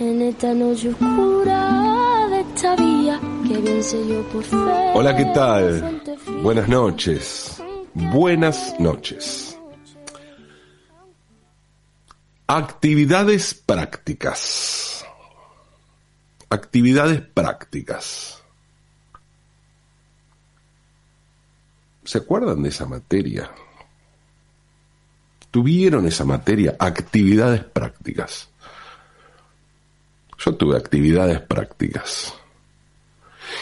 en esta noche oscura de esta vía que bien sé yo por fe. Hola, ¿qué tal? Buenas noches. Buenas noches. Actividades prácticas. Actividades prácticas. ¿Se acuerdan de esa materia? ¿Tuvieron esa materia? Actividades prácticas. Yo tuve actividades prácticas.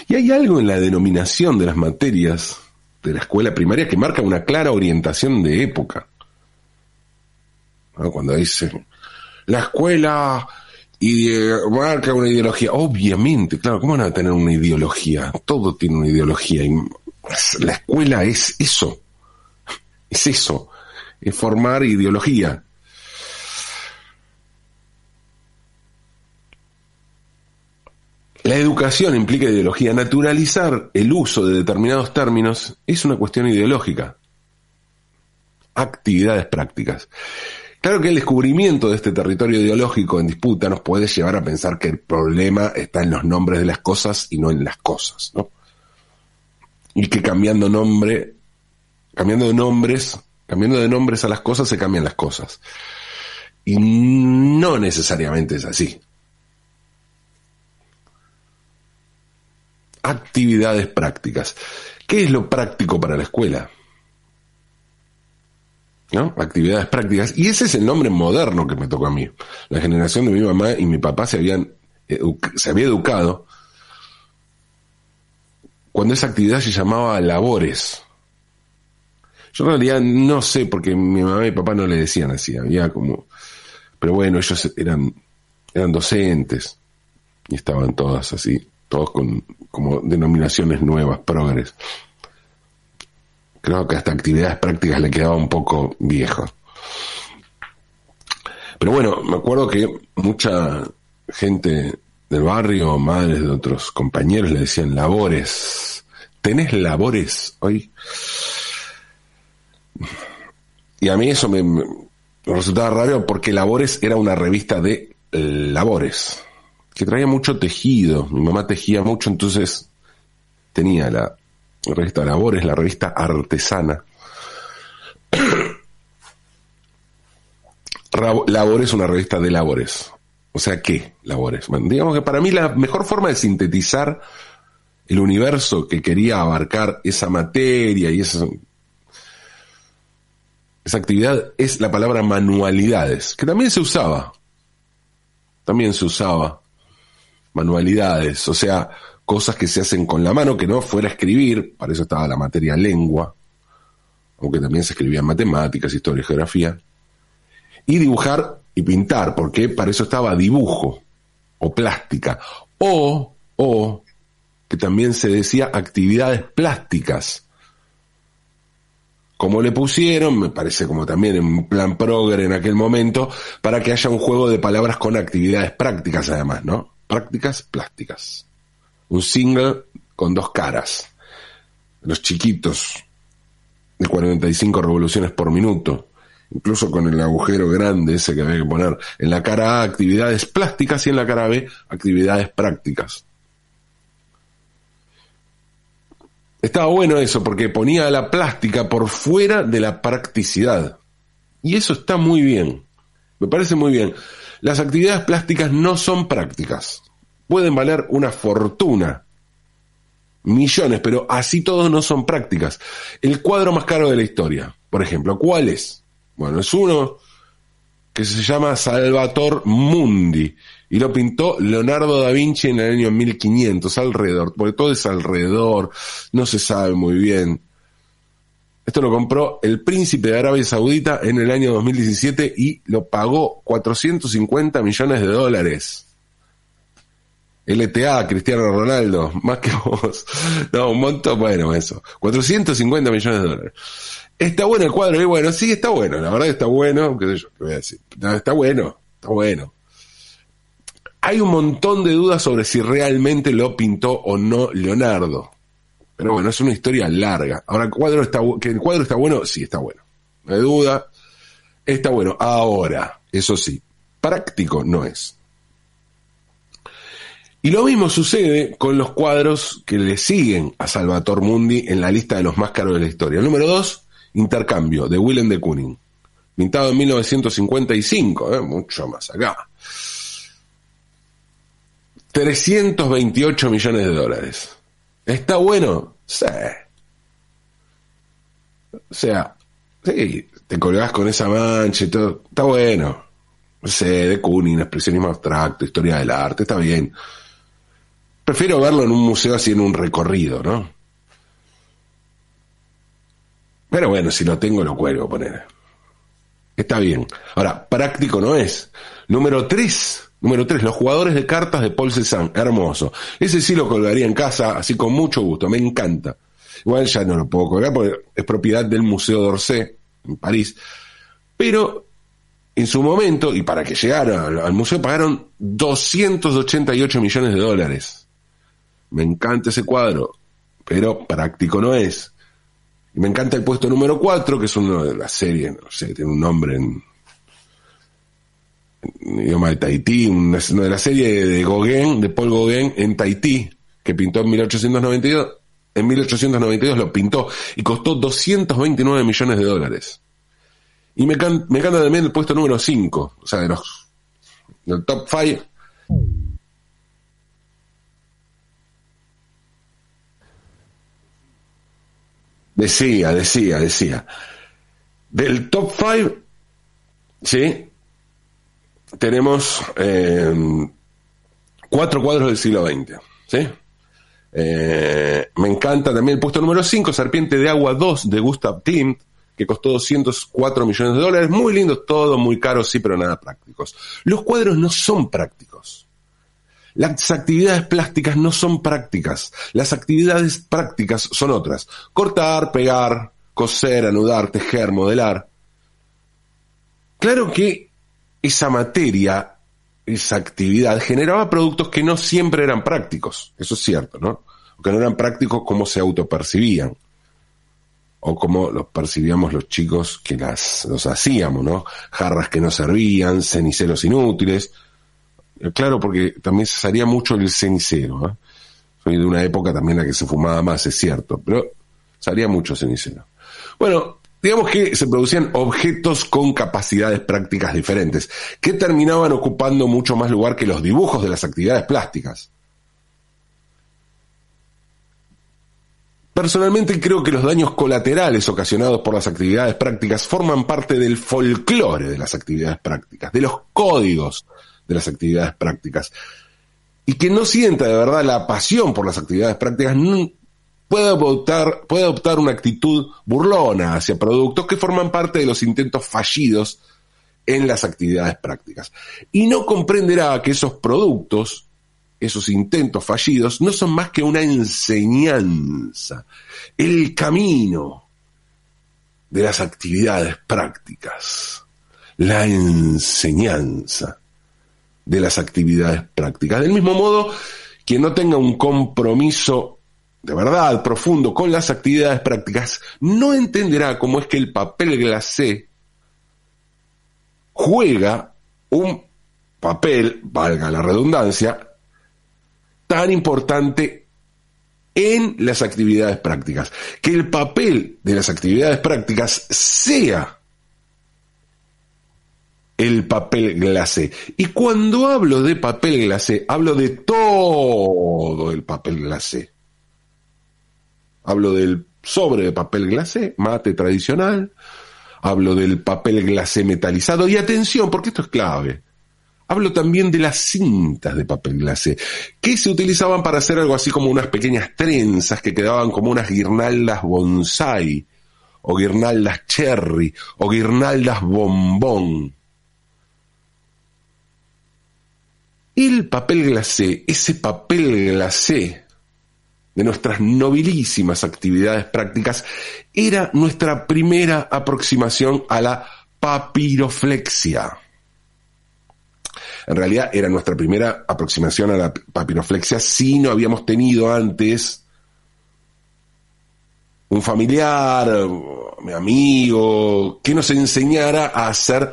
Y hay algo en la denominación de las materias de la escuela primaria que marca una clara orientación de época. Cuando dicen, la escuela marca una ideología. Obviamente, claro, ¿cómo van a tener una ideología? Todo tiene una ideología. Y la escuela es eso. Es eso. Es formar ideología. La educación implica ideología. Naturalizar el uso de determinados términos es una cuestión ideológica. Actividades prácticas. Claro que el descubrimiento de este territorio ideológico en disputa nos puede llevar a pensar que el problema está en los nombres de las cosas y no en las cosas, ¿no? Y que cambiando nombre, cambiando de nombres, cambiando de nombres a las cosas se cambian las cosas. Y no necesariamente es así. Actividades prácticas. ¿Qué es lo práctico para la escuela? ¿No? Actividades prácticas. Y ese es el nombre moderno que me tocó a mí. La generación de mi mamá y mi papá se habían se había educado cuando esa actividad se llamaba labores. Yo en realidad no sé, porque mi mamá y mi papá no le decían así, había como, pero bueno, ellos eran, eran docentes y estaban todas así todos con como denominaciones nuevas, progres. Creo que hasta actividades prácticas le quedaba un poco viejo. Pero bueno, me acuerdo que mucha gente del barrio, madres de otros compañeros, le decían labores. ¿Tenés labores hoy? Y a mí eso me, me resultaba raro porque Labores era una revista de labores que traía mucho tejido. Mi mamá tejía mucho, entonces tenía la revista Labores, la revista Artesana. Labores, una revista de labores. O sea, ¿qué labores? Digamos que para mí la mejor forma de sintetizar el universo que quería abarcar esa materia y esa, esa actividad es la palabra manualidades, que también se usaba. También se usaba manualidades, o sea, cosas que se hacen con la mano, que no fuera escribir, para eso estaba la materia lengua, aunque también se escribía en matemáticas, historia y geografía, y dibujar y pintar, porque para eso estaba dibujo o plástica, o, o, que también se decía actividades plásticas, como le pusieron, me parece como también en plan progre en aquel momento, para que haya un juego de palabras con actividades prácticas además, ¿no? Prácticas plásticas. Un single con dos caras. Los chiquitos de 45 revoluciones por minuto. Incluso con el agujero grande ese que había que poner. En la cara A, actividades plásticas y en la cara B, actividades prácticas. Estaba bueno eso porque ponía la plástica por fuera de la practicidad. Y eso está muy bien. Me parece muy bien. Las actividades plásticas no son prácticas. Pueden valer una fortuna. Millones, pero así todos no son prácticas. El cuadro más caro de la historia, por ejemplo, ¿cuál es? Bueno, es uno que se llama Salvator Mundi y lo pintó Leonardo da Vinci en el año 1500, alrededor, porque todo es alrededor, no se sabe muy bien. Esto lo compró el príncipe de Arabia Saudita en el año 2017 y lo pagó 450 millones de dólares. LTA, Cristiano Ronaldo, más que vos. No, un montón, bueno, eso. 450 millones de dólares. Está bueno el cuadro, y bueno, sí, está bueno, la verdad está bueno, qué sé yo, qué voy a decir. está bueno, está bueno. Hay un montón de dudas sobre si realmente lo pintó o no Leonardo. Pero bueno, es una historia larga. Ahora, el cuadro está, que el cuadro está bueno, sí, está bueno. No hay duda. Está bueno. Ahora, eso sí, práctico no es. Y lo mismo sucede con los cuadros que le siguen a Salvator Mundi en la lista de los más caros de la historia. El número 2, Intercambio, de Willem de Kooning. Pintado en 1955, ¿eh? mucho más acá. 328 millones de dólares. ¿Está bueno? Sí. O sea, sí, te colgás con esa mancha y todo. Está bueno. No sé, de Kooning, expresionismo abstracto, historia del arte, está bien. Prefiero verlo en un museo así en un recorrido, ¿no? Pero bueno, si lo tengo lo cuelgo, poner. Está bien. Ahora, práctico no es. Número 3. Número 3. Los jugadores de cartas de Paul Cézanne. Hermoso. Ese sí lo colgaría en casa, así con mucho gusto. Me encanta. Igual ya no lo puedo colgar porque es propiedad del Museo d'Orsay, en París. Pero en su momento, y para que llegara al museo, pagaron 288 millones de dólares. Me encanta ese cuadro, pero práctico no es. Me encanta el puesto número 4, que es uno de la serie, no sé, tiene un nombre en, idioma de Tahití, una, de la serie de Gauguin, de Paul Gauguin en Tahití, que pintó en 1892. En 1892 lo pintó y costó 229 millones de dólares. Y me, me encanta también el puesto número 5, o sea, de los del top 5 Decía, decía, decía. Del top 5, ¿sí? Tenemos eh, cuatro cuadros del siglo XX, ¿sí? Eh, me encanta también el puesto número 5, Serpiente de Agua 2 de Gustav Klimt, que costó 204 millones de dólares. Muy lindo todo, muy caro, sí, pero nada prácticos. Los cuadros no son prácticos. Las actividades plásticas no son prácticas. Las actividades prácticas son otras. Cortar, pegar, coser, anudar, tejer, modelar. Claro que esa materia, esa actividad generaba productos que no siempre eran prácticos. Eso es cierto, ¿no? Que no eran prácticos como se autopercibían. O como los percibíamos los chicos que las, los hacíamos, ¿no? Jarras que no servían, ceniceros inútiles Claro, porque también se salía mucho el cenicero. ¿eh? Soy de una época también en la que se fumaba más, es cierto, pero salía mucho cenicero. Bueno, digamos que se producían objetos con capacidades prácticas diferentes, que terminaban ocupando mucho más lugar que los dibujos de las actividades plásticas. Personalmente creo que los daños colaterales ocasionados por las actividades prácticas forman parte del folclore de las actividades prácticas, de los códigos de las actividades prácticas. Y que no sienta de verdad la pasión por las actividades prácticas puede adoptar, puede adoptar una actitud burlona hacia productos que forman parte de los intentos fallidos en las actividades prácticas. Y no comprenderá que esos productos, esos intentos fallidos, no son más que una enseñanza, el camino de las actividades prácticas, la enseñanza de las actividades prácticas. Del mismo modo, quien no tenga un compromiso de verdad profundo con las actividades prácticas no entenderá cómo es que el papel glacé juega un papel, valga la redundancia, tan importante en las actividades prácticas. Que el papel de las actividades prácticas sea el papel glacé. Y cuando hablo de papel glacé, hablo de todo el papel glacé. Hablo del sobre de papel glacé, mate tradicional. Hablo del papel glacé metalizado. Y atención, porque esto es clave. Hablo también de las cintas de papel glacé, que se utilizaban para hacer algo así como unas pequeñas trenzas que quedaban como unas guirnaldas bonsai, o guirnaldas cherry, o guirnaldas bombón. El papel glacé, ese papel glacé de nuestras nobilísimas actividades prácticas, era nuestra primera aproximación a la papiroflexia. En realidad era nuestra primera aproximación a la papiroflexia si no habíamos tenido antes un familiar, mi amigo, que nos enseñara a hacer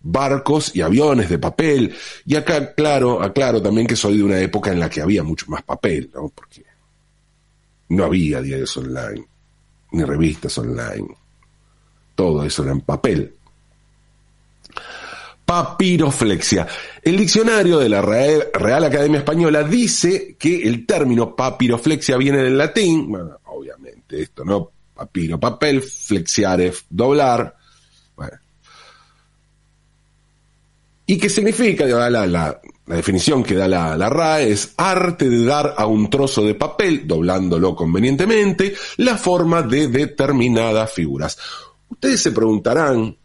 barcos y aviones de papel. Y acá, claro, aclaro también que soy de una época en la que había mucho más papel, ¿no? Porque no había diarios online, ni revistas online. Todo eso era en papel. Papiroflexia. El diccionario de la Real Academia Española dice que el término papiroflexia viene del latín, bueno, obviamente esto, ¿no? Papiro, papel, flexiare, doblar. Bueno. ¿Y qué significa? La, la, definición que da la, la RAE es arte de dar a un trozo de papel, doblándolo convenientemente, la forma de determinadas figuras. Ustedes se preguntarán,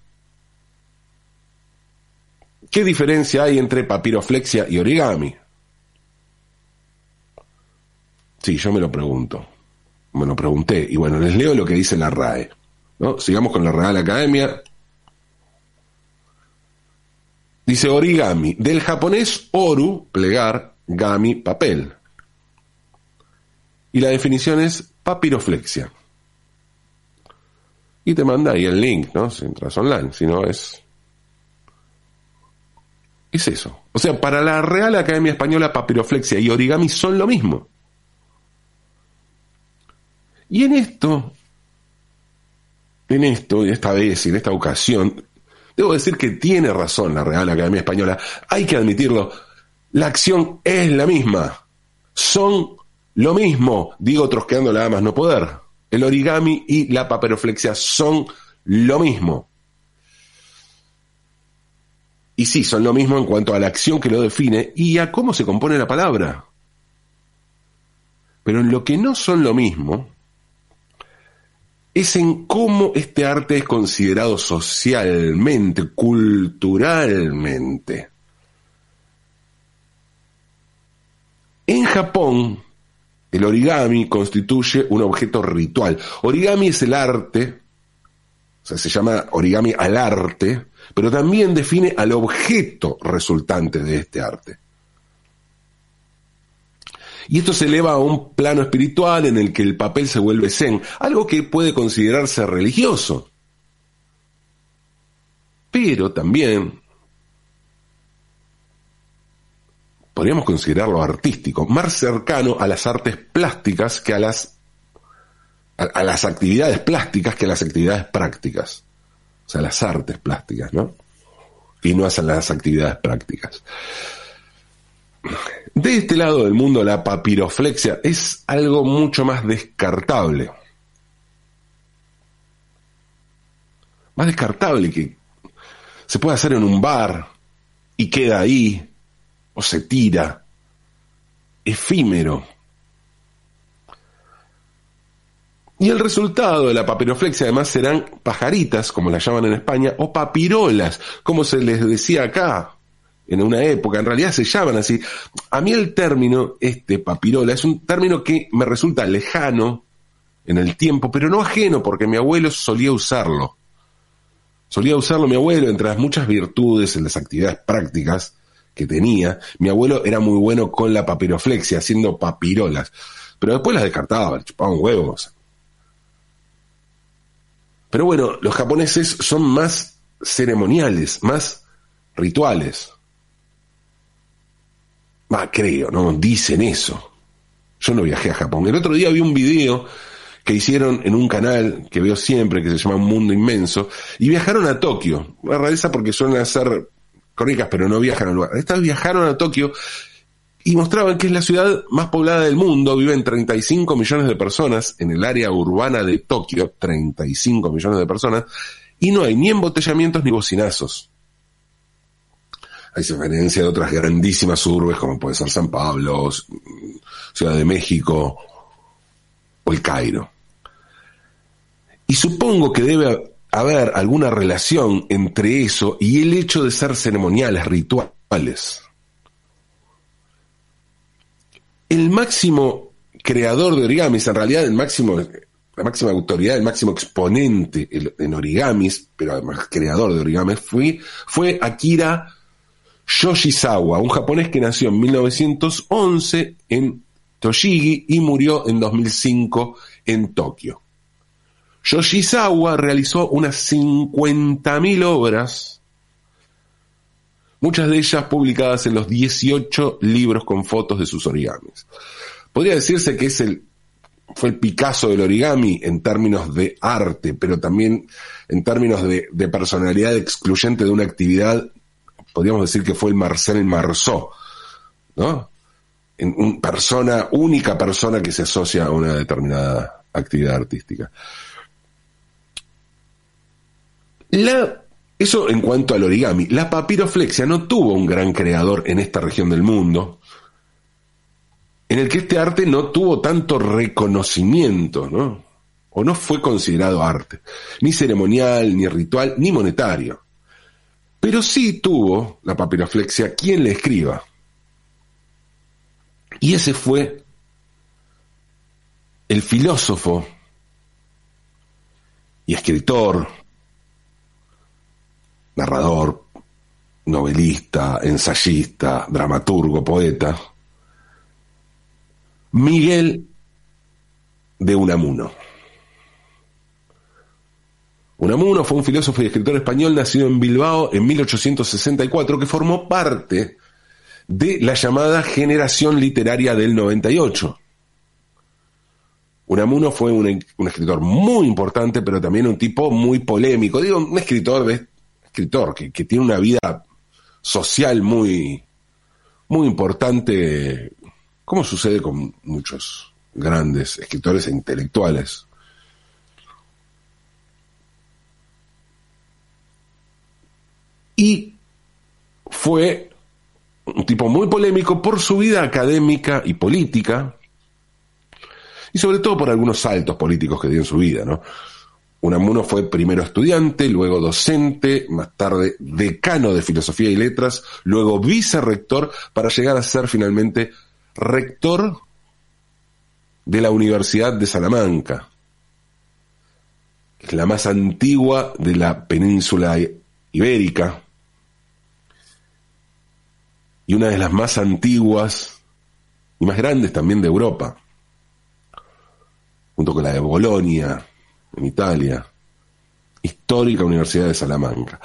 ¿qué diferencia hay entre papiroflexia y origami? Sí, yo me lo pregunto. Me lo pregunté. Y bueno, les leo lo que dice la RAE. ¿no? Sigamos con la Real Academia. Dice origami, del japonés oru, plegar, gami, papel. Y la definición es papiroflexia. Y te manda ahí el link, ¿no? Si entras online, si no es... Es eso. O sea, para la Real Academia Española, papiroflexia y origami son lo mismo. Y en esto, en esto, esta vez, y en esta ocasión, debo decir que tiene razón la Real Academia Española. Hay que admitirlo. La acción es la misma. Son lo mismo, digo trosqueando la más no poder. El origami y la paperoflexia son lo mismo. Y sí, son lo mismo en cuanto a la acción que lo define y a cómo se compone la palabra. Pero en lo que no son lo mismo es en cómo este arte es considerado socialmente, culturalmente. En Japón, el origami constituye un objeto ritual. Origami es el arte, o sea, se llama origami al arte, pero también define al objeto resultante de este arte. Y esto se eleva a un plano espiritual en el que el papel se vuelve zen, algo que puede considerarse religioso. Pero también podríamos considerarlo artístico, más cercano a las artes plásticas que a las, a, las actividades plásticas que a las actividades prácticas. O sea, las artes plásticas, ¿no? Y no a las actividades prácticas. De este lado del mundo, la papiroflexia es algo mucho más descartable. Más descartable que se puede hacer en un bar y queda ahí, o se tira. Efímero. Y el resultado de la papiroflexia además serán pajaritas, como las llaman en España, o papirolas, como se les decía acá, en una época, en realidad se llaman así. A mí el término, este papirola, es un término que me resulta lejano en el tiempo, pero no ajeno, porque mi abuelo solía usarlo. Solía usarlo mi abuelo, entre las muchas virtudes en las actividades prácticas que tenía, mi abuelo era muy bueno con la papiroflexia, haciendo papirolas, pero después las descartaba, chupaban huevos. Pero bueno, los japoneses son más ceremoniales, más rituales. Va, creo, ¿no? Dicen eso. Yo no viajé a Japón. El otro día vi un video que hicieron en un canal que veo siempre, que se llama Mundo Inmenso, y viajaron a Tokio. La rareza porque suelen hacer crónicas, pero no viajan al lugar. Estas viajaron a Tokio y mostraban que es la ciudad más poblada del mundo, viven 35 millones de personas en el área urbana de Tokio, 35 millones de personas, y no hay ni embotellamientos ni bocinazos hay diferencia de otras grandísimas urbes como puede ser San Pablo, Ciudad de México o el Cairo. Y supongo que debe haber alguna relación entre eso y el hecho de ser ceremoniales, rituales. El máximo creador de origamis, en realidad el máximo, la máxima autoridad, el máximo exponente en origamis, pero además creador de origamis, fue, fue Akira Yoshizawa, un japonés que nació en 1911 en Toshigi y murió en 2005 en Tokio. Yoshizawa realizó unas 50.000 obras muchas de ellas publicadas en los 18 libros con fotos de sus origamis. Podría decirse que es el, fue el Picasso del origami en términos de arte, pero también en términos de, de personalidad excluyente de una actividad, podríamos decir que fue el Marcel Marceau, ¿no? En un persona, única persona que se asocia a una determinada actividad artística. La, eso en cuanto al origami. La papiroflexia no tuvo un gran creador en esta región del mundo, en el que este arte no tuvo tanto reconocimiento, ¿no? O no fue considerado arte, ni ceremonial, ni ritual, ni monetario. Pero sí tuvo la papiroflexia quien le escriba. Y ese fue el filósofo y escritor, narrador, novelista, ensayista, dramaturgo, poeta, Miguel de Unamuno. Unamuno fue un filósofo y escritor español nacido en Bilbao en 1864 que formó parte de la llamada generación literaria del 98. Unamuno fue un, escritor muy importante, pero también un tipo muy polémico. Digo, un escritor, escritor que, que tiene una vida social muy, muy importante, como sucede con muchos grandes escritores e intelectuales. Y fue un tipo muy polémico por su vida académica y política, y sobre todo por algunos saltos políticos que dio en su vida, ¿no? Unamuno fue primero estudiante, luego docente, más tarde decano de filosofía y letras, luego vicerrector, para llegar a ser finalmente rector de la Universidad de Salamanca, la más antigua de la península ibérica y una de las más antiguas y más grandes también de Europa junto con la de Bolonia, en Italia, histórica Universidad de Salamanca.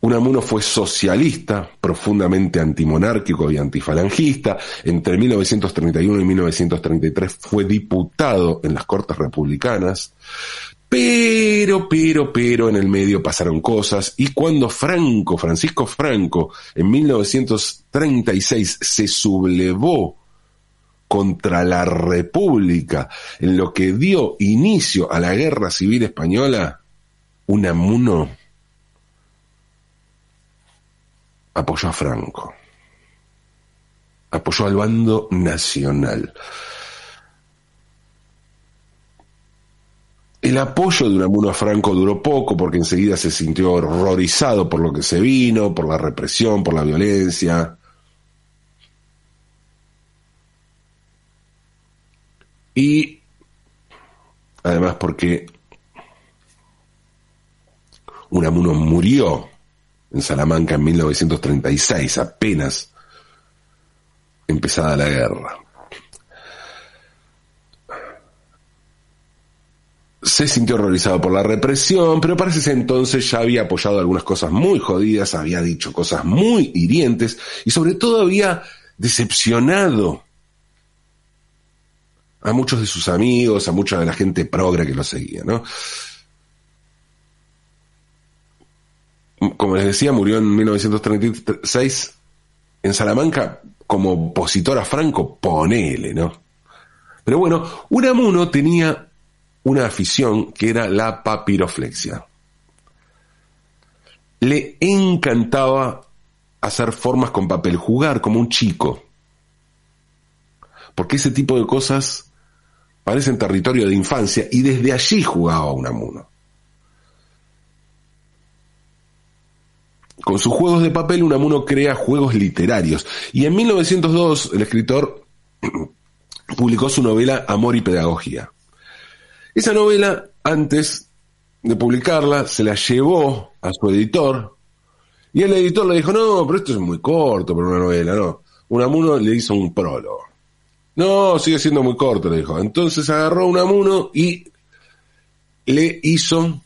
Unamuno fue socialista, profundamente antimonárquico y antifalangista. Entre 1931 y 1933 fue diputado en las Cortes Republicanas. Pero, pero, pero en el medio pasaron cosas y cuando Franco, Francisco Franco, en 1936 se sublevó contra la República, en lo que dio inicio a la Guerra Civil Española, Unamuno apoyó a Franco, apoyó al bando nacional. El apoyo de Unamuno a Franco duró poco porque enseguida se sintió horrorizado por lo que se vino, por la represión, por la violencia, Y además porque Unamuno murió en Salamanca en 1936, apenas empezada la guerra. Se sintió horrorizado por la represión, pero parece ese entonces ya había apoyado algunas cosas muy jodidas, había dicho cosas muy hirientes y sobre todo había decepcionado a muchos de sus amigos, a mucha de la gente progre que lo seguía, ¿no? Como les decía, murió en 1936 en Salamanca como opositor a Franco, ponele, ¿no? Pero bueno, Unamuno tenía una afición que era la papiroflexia. Le encantaba hacer formas con papel, jugar como un chico. Porque ese tipo de cosas en territorio de infancia y desde allí jugaba Unamuno. Con sus juegos de papel, Unamuno crea juegos literarios y en 1902 el escritor publicó su novela Amor y Pedagogía. Esa novela, antes de publicarla, se la llevó a su editor y el editor le dijo, no, pero esto es muy corto para una novela, no. Unamuno le hizo un prólogo. No, sigue siendo muy corto, le dijo. Entonces agarró un amuno y le hizo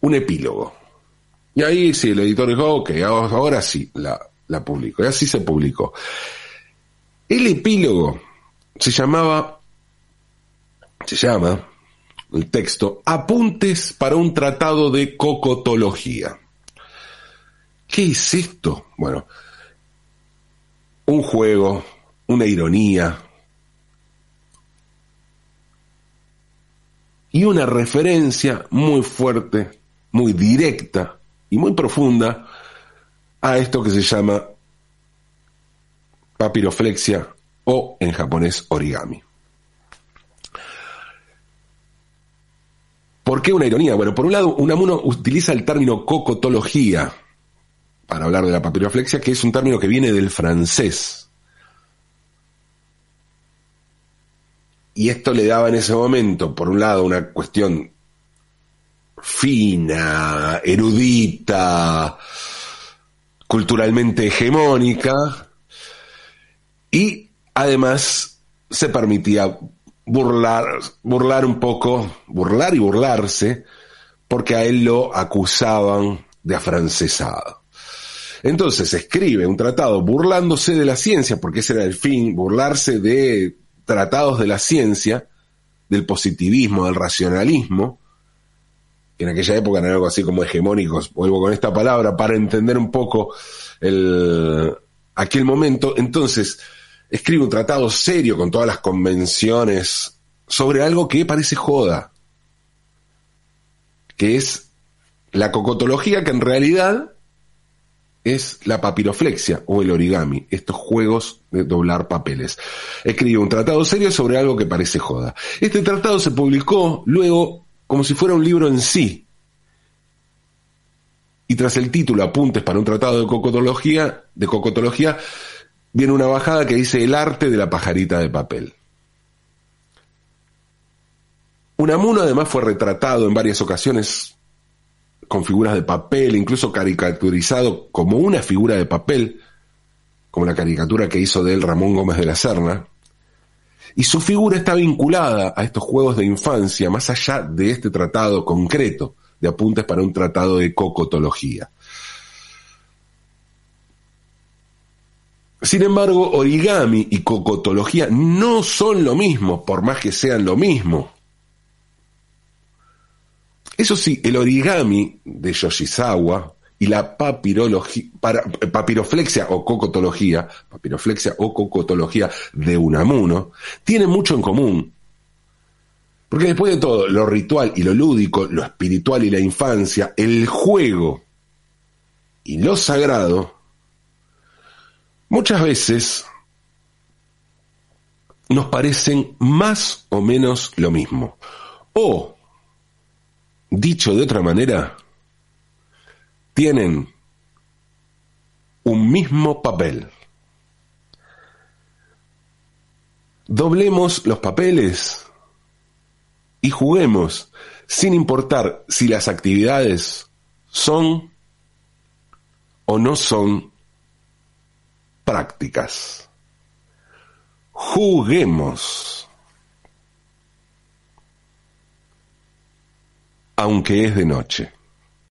un epílogo. Y ahí sí, el editor dijo, ok, ahora sí, la, la publico. Y así se publicó. El epílogo se llamaba, se llama, el texto, Apuntes para un tratado de cocotología. ¿Qué es esto? Bueno, un juego, una ironía y una referencia muy fuerte, muy directa y muy profunda a esto que se llama papiroflexia o en japonés origami. ¿Por qué una ironía? Bueno, por un lado, Unamuno utiliza el término cocotología para hablar de la papiroflexia, que es un término que viene del francés. Y esto le daba en ese momento, por un lado, una cuestión fina, erudita, culturalmente hegemónica, y además se permitía burlar, burlar un poco, burlar y burlarse, porque a él lo acusaban de afrancesado. Entonces escribe un tratado burlándose de la ciencia, porque ese era el fin, burlarse de tratados de la ciencia, del positivismo, del racionalismo, que en aquella época eran algo así como hegemónicos, vuelvo con esta palabra, para entender un poco el, aquel momento. Entonces, escribe un tratado serio con todas las convenciones sobre algo que parece joda, que es la cocotología, que en realidad es la papiroflexia o el origami, estos juegos de doblar papeles. Escribe un tratado serio sobre algo que parece joda. Este tratado se publicó luego como si fuera un libro en sí. Y tras el título Apuntes para un tratado de cocotología, de cocotología, viene una bajada que dice el arte de la pajarita de papel. Unamuno además fue retratado en varias ocasiones con figuras de papel, incluso caricaturizado como una figura de papel, como la caricatura que hizo de él Ramón Gómez de la Serna. Y su figura está vinculada a estos juegos de infancia, más allá de este tratado concreto de apuntes para un tratado de cocotología. Sin embargo, origami y cocotología no son lo mismo, por más que sean lo mismo. Eso sí, el origami de Yoshizawa y la papiroflexia o cocotología, papiroflexia o cocotología de Unamuno, tienen mucho en común. Porque después de todo, lo ritual y lo lúdico, lo espiritual y la infancia, el juego y lo sagrado muchas veces nos parecen más o menos lo mismo. O, dicho de otra manera, tienen un mismo papel. Doblemos los papeles y juguemos sin importar si las actividades son o no son prácticas. Juguemos. Aunque es de noche.